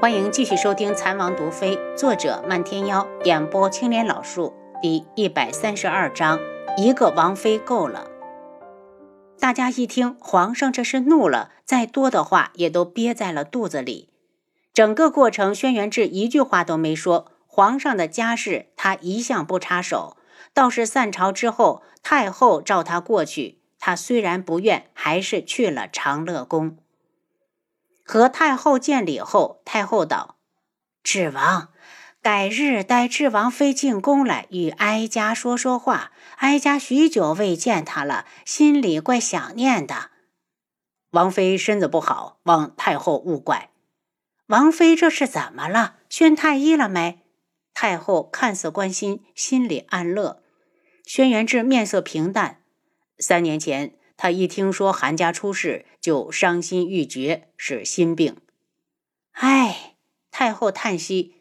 欢迎继续收听《残王毒妃》，作者漫天妖，演播青莲老树，第一百三十二章：一个王妃够了。大家一听，皇上这是怒了，再多的话也都憋在了肚子里。整个过程，轩辕志一句话都没说。皇上的家事，他一向不插手。倒是散朝之后，太后召他过去，他虽然不愿，还是去了长乐宫。和太后见礼后，太后道：“智王，改日带智王妃进宫来，与哀家说说话。哀家许久未见他了，心里怪想念的。王妃身子不好，望太后勿怪。王妃这是怎么了？宣太医了没？”太后看似关心，心里暗乐。轩辕志面色平淡，三年前。他一听说韩家出事，就伤心欲绝，是心病。唉，太后叹息，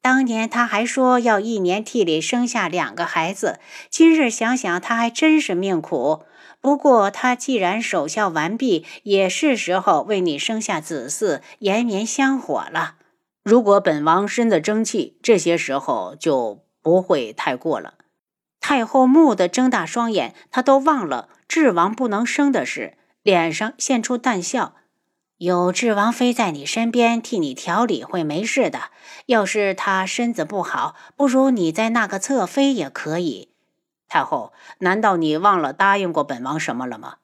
当年他还说要一年替里生下两个孩子，今日想想，他还真是命苦。不过他既然守孝完毕，也是时候为你生下子嗣，延绵香火了。如果本王身子争气，这些时候就不会太过了。太后蓦地睁大双眼，她都忘了智王不能生的事，脸上现出淡笑：“有智王妃在你身边替你调理，会没事的。要是她身子不好，不如你在那个侧妃也可以。”太后，难道你忘了答应过本王什么了吗？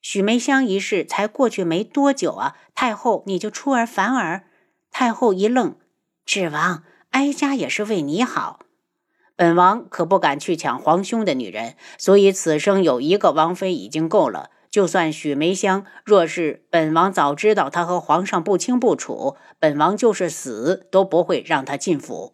许梅香一事才过去没多久啊，太后你就出尔反尔？太后一愣：“智王，哀家也是为你好。”本王可不敢去抢皇兄的女人，所以此生有一个王妃已经够了。就算许梅香，若是本王早知道她和皇上不清不楚，本王就是死都不会让她进府。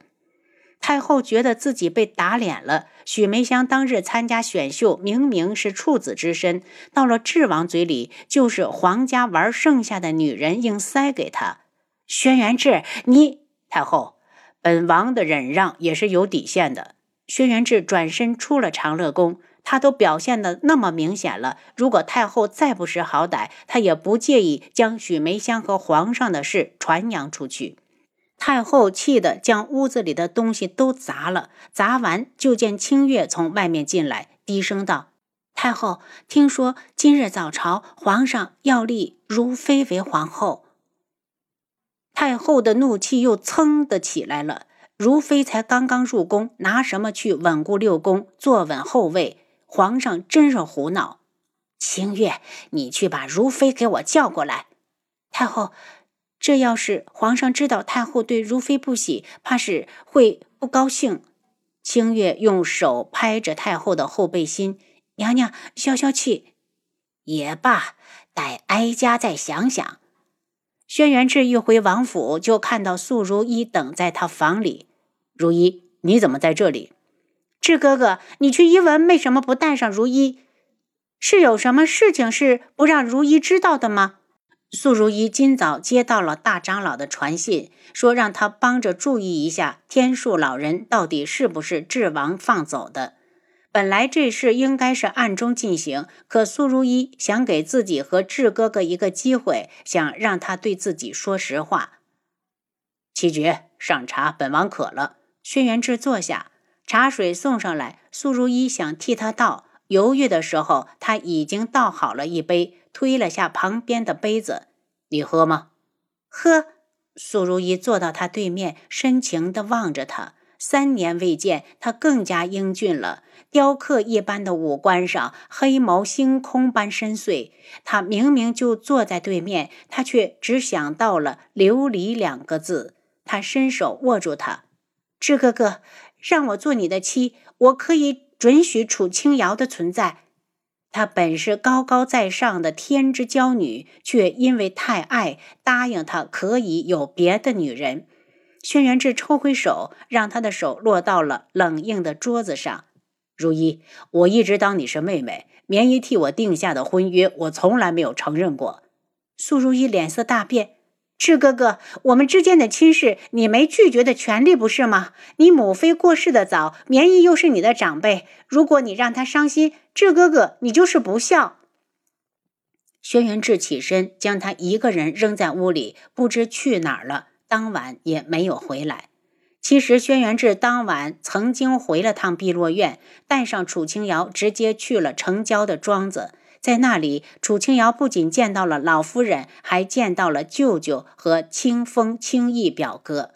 太后觉得自己被打脸了。许梅香当日参加选秀，明明是处子之身，到了智王嘴里就是皇家玩剩下的女人，硬塞给他。轩辕志，你太后。本王的忍让也是有底线的。轩辕志转身出了长乐宫，他都表现的那么明显了，如果太后再不识好歹，他也不介意将许梅香和皇上的事传扬出去。太后气得将屋子里的东西都砸了，砸完就见清月从外面进来，低声道：“太后，听说今日早朝，皇上要立如妃为皇后。”太后的怒气又噌的起来了。如妃才刚刚入宫，拿什么去稳固六宫，坐稳后位？皇上真是胡闹！清月，你去把如妃给我叫过来。太后，这要是皇上知道太后对如妃不喜，怕是会不高兴。清月用手拍着太后的后背心：“娘娘，消消气。”也罢，待哀家再想想。轩辕志一回王府，就看到素如一等在他房里。如一，你怎么在这里？志哥哥，你去一文为什么不带上如一？是有什么事情是不让如一知道的吗？素如一今早接到了大长老的传信，说让他帮着注意一下天树老人到底是不是智王放走的。本来这事应该是暗中进行，可苏如意想给自己和智哥哥一个机会，想让他对自己说实话。七绝上茶，本王渴了。轩辕志坐下，茶水送上来。苏如意想替他倒，犹豫的时候，他已经倒好了一杯，推了下旁边的杯子：“你喝吗？”“喝。”苏如意坐到他对面，深情地望着他。三年未见，他更加英俊了。雕刻一般的五官上，黑眸星空般深邃。他明明就坐在对面，他却只想到了“琉璃”两个字。他伸手握住他，志哥哥，让我做你的妻，我可以准许楚清瑶的存在。她本是高高在上的天之娇女，却因为太爱，答应他可以有别的女人。轩辕志抽回手，让他的手落到了冷硬的桌子上。如一，我一直当你是妹妹，棉衣替我定下的婚约，我从来没有承认过。苏如意脸色大变：“志哥哥，我们之间的亲事，你没拒绝的权利，不是吗？你母妃过世的早，棉衣又是你的长辈，如果你让他伤心，志哥哥，你就是不孝。”轩辕志起身，将他一个人扔在屋里，不知去哪儿了。当晚也没有回来。其实轩辕志当晚曾经回了趟碧落院，带上楚清瑶，直接去了城郊的庄子。在那里，楚清瑶不仅见到了老夫人，还见到了舅舅和清风、清逸表哥。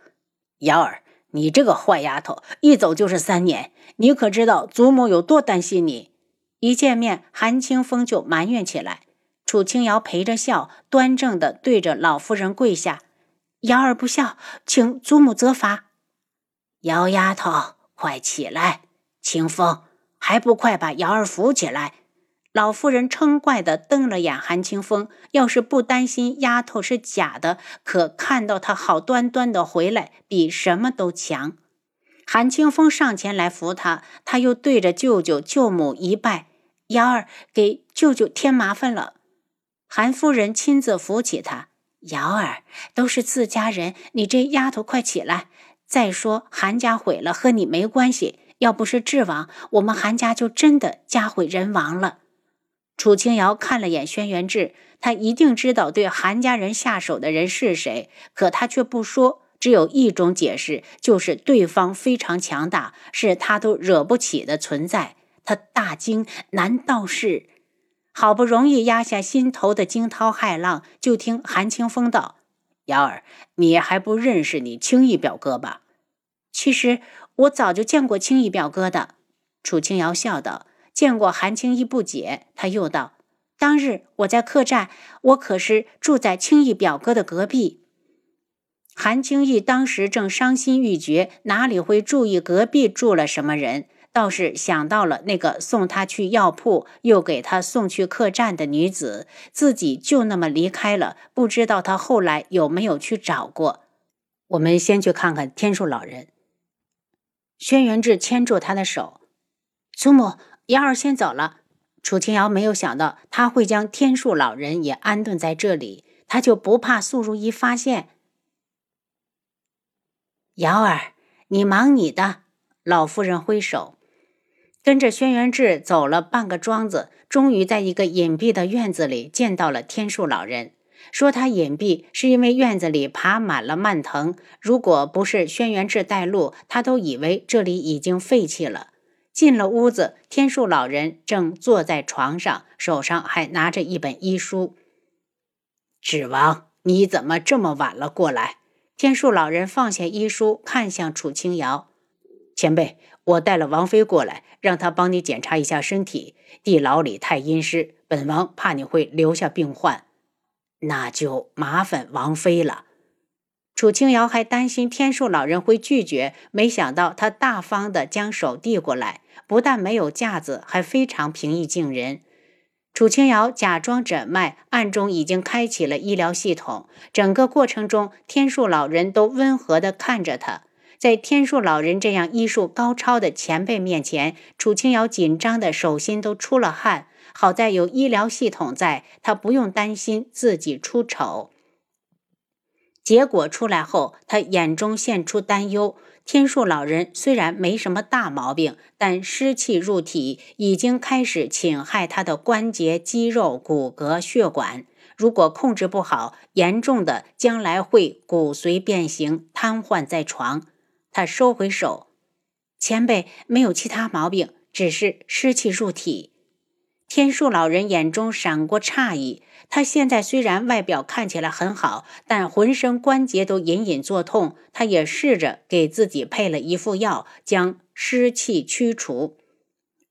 瑶儿，你这个坏丫头，一走就是三年，你可知道祖母有多担心你？一见面，韩清风就埋怨起来。楚清瑶陪着笑，端正的对着老夫人跪下：“瑶儿不孝，请祖母责罚。”姚丫头，快起来！清风，还不快把瑶儿扶起来！老妇人嗔怪地瞪了眼韩清风，要是不担心丫头是假的，可看到她好端端的回来，比什么都强。韩清风上前来扶她，他又对着舅舅舅母一拜：“瑶儿，给舅舅添麻烦了。”韩夫人亲自扶起她：“瑶儿，都是自家人，你这丫头快起来！再说韩家毁了，和你没关系。要不是智王，我们韩家就真的家毁人亡了。”楚清瑶看了眼轩辕志，他一定知道对韩家人下手的人是谁，可他却不说。只有一种解释，就是对方非常强大，是他都惹不起的存在。他大惊，难道是？好不容易压下心头的惊涛骇浪，就听韩清风道：“瑶儿，你还不认识你青逸表哥吧？”其实我早就见过青逸表哥的。楚清瑶笑道。见过韩青义不解，他又道：“当日我在客栈，我可是住在青义表哥的隔壁。”韩青义当时正伤心欲绝，哪里会注意隔壁住了什么人？倒是想到了那个送他去药铺，又给他送去客栈的女子，自己就那么离开了，不知道他后来有没有去找过。我们先去看看天树老人。轩辕志牵住他的手，祖母。瑶儿先走了，楚清瑶没有想到他会将天树老人也安顿在这里，他就不怕素如意发现。瑶儿，你忙你的。老夫人挥手，跟着轩辕志走了半个庄子，终于在一个隐蔽的院子里见到了天树老人。说他隐蔽，是因为院子里爬满了蔓藤，如果不是轩辕志带路，他都以为这里已经废弃了。进了屋子，天树老人正坐在床上，手上还拿着一本医书。指王，你怎么这么晚了过来？天树老人放下医书，看向楚清瑶：“前辈，我带了王妃过来，让她帮你检查一下身体。地牢里太阴湿，本王怕你会留下病患，那就麻烦王妃了。”楚清瑶还担心天树老人会拒绝，没想到他大方地将手递过来。不但没有架子，还非常平易近人。楚清瑶假装诊脉，暗中已经开启了医疗系统。整个过程中，天树老人都温和地看着他。在天树老人这样医术高超的前辈面前，楚清瑶紧张的手心都出了汗。好在有医疗系统在，他不用担心自己出丑。结果出来后，他眼中现出担忧。天树老人虽然没什么大毛病，但湿气入体已经开始侵害他的关节、肌肉、骨骼、血管。如果控制不好，严重的将来会骨髓变形，瘫痪在床。他收回手，前辈没有其他毛病，只是湿气入体。天树老人眼中闪过诧异。他现在虽然外表看起来很好，但浑身关节都隐隐作痛。他也试着给自己配了一副药，将湿气驱除。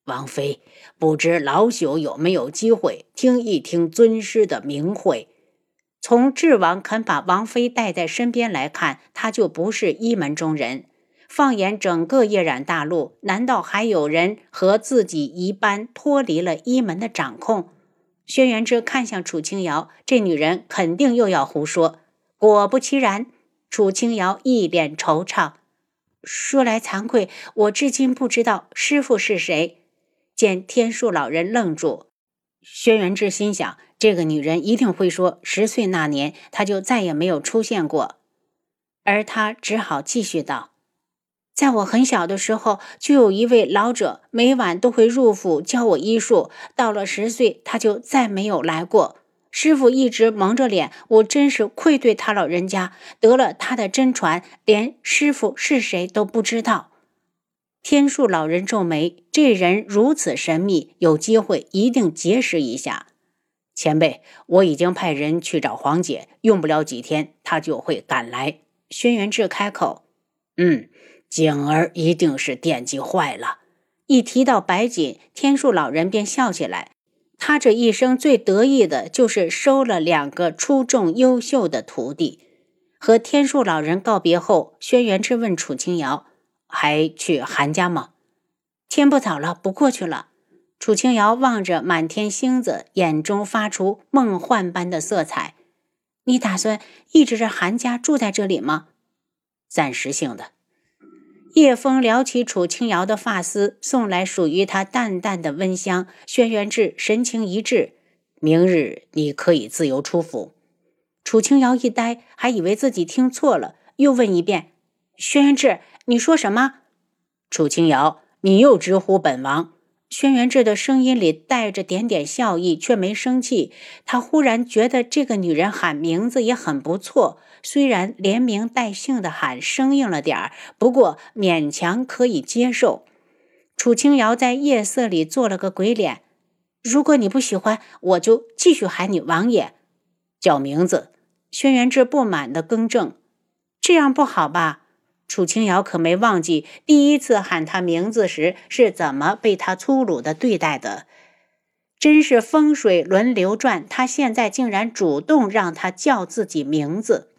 王妃，不知老朽有没有机会听一听尊师的名讳？从智王肯把王妃带在身边来看，他就不是一门中人。放眼整个夜染大陆，难道还有人和自己一般脱离了一门的掌控？轩辕志看向楚清瑶，这女人肯定又要胡说。果不其然，楚清瑶一脸惆怅。说来惭愧，我至今不知道师傅是谁。见天树老人愣住，轩辕志心想：这个女人一定会说十岁那年，她就再也没有出现过。而他只好继续道。在我很小的时候，就有一位老者，每晚都会入府教我医术。到了十岁，他就再没有来过。师傅一直蒙着脸，我真是愧对他老人家。得了他的真传，连师傅是谁都不知道。天树老人皱眉，这人如此神秘，有机会一定结识一下。前辈，我已经派人去找黄姐，用不了几天，她就会赶来。轩辕志开口：“嗯，景儿一定是惦记坏了。”一提到白锦，天树老人便笑起来。他这一生最得意的就是收了两个出众优秀的徒弟。和天树老人告别后，轩辕志问楚清瑶：“还去韩家吗？”“天不早了，不过去了。”楚清瑶望着满天星子，眼中发出梦幻般的色彩。“你打算一直在韩家住在这里吗？”“暂时性的。”夜风撩起楚清瑶的发丝，送来属于她淡淡的温香。轩辕志神情一滞：“明日你可以自由出府。”楚清瑶一呆，还以为自己听错了，又问一遍：“轩辕志，你说什么？”楚清瑶，你又直呼本王。轩辕志的声音里带着点点笑意，却没生气。他忽然觉得这个女人喊名字也很不错。虽然连名带姓的喊生硬了点儿，不过勉强可以接受。楚清瑶在夜色里做了个鬼脸。如果你不喜欢，我就继续喊你王爷。叫名字。轩辕志不满地更正：“这样不好吧？”楚清瑶可没忘记第一次喊他名字时是怎么被他粗鲁的对待的。真是风水轮流转，他现在竟然主动让他叫自己名字。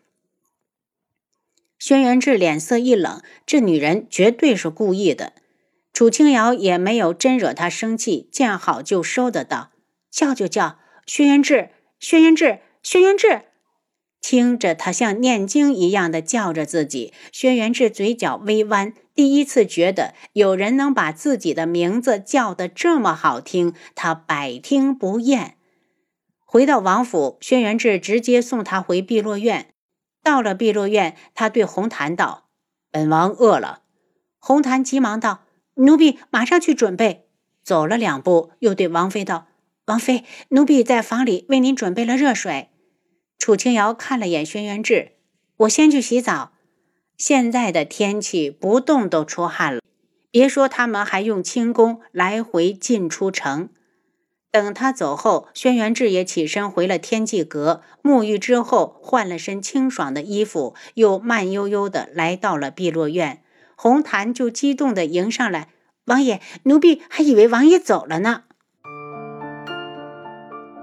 轩辕志脸色一冷，这女人绝对是故意的。楚清瑶也没有真惹他生气，见好就收的道：“叫就叫，轩辕志，轩辕志，轩辕志。”听着他像念经一样的叫着自己，轩辕志嘴角微弯，第一次觉得有人能把自己的名字叫得这么好听，他百听不厌。回到王府，轩辕志直接送他回碧落院。到了碧落院，他对红檀道：“本王饿了。”红檀急忙道：“奴婢马上去准备。”走了两步，又对王妃道：“王妃，奴婢在房里为您准备了热水。”楚清瑶看了眼轩辕志：“我先去洗澡。现在的天气，不动都出汗了，别说他们还用轻功来回进出城。”等他走后，轩辕志也起身回了天际阁，沐浴之后换了身清爽的衣服，又慢悠悠的来到了碧落院。红檀就激动的迎上来：“王爷，奴婢还以为王爷走了呢。”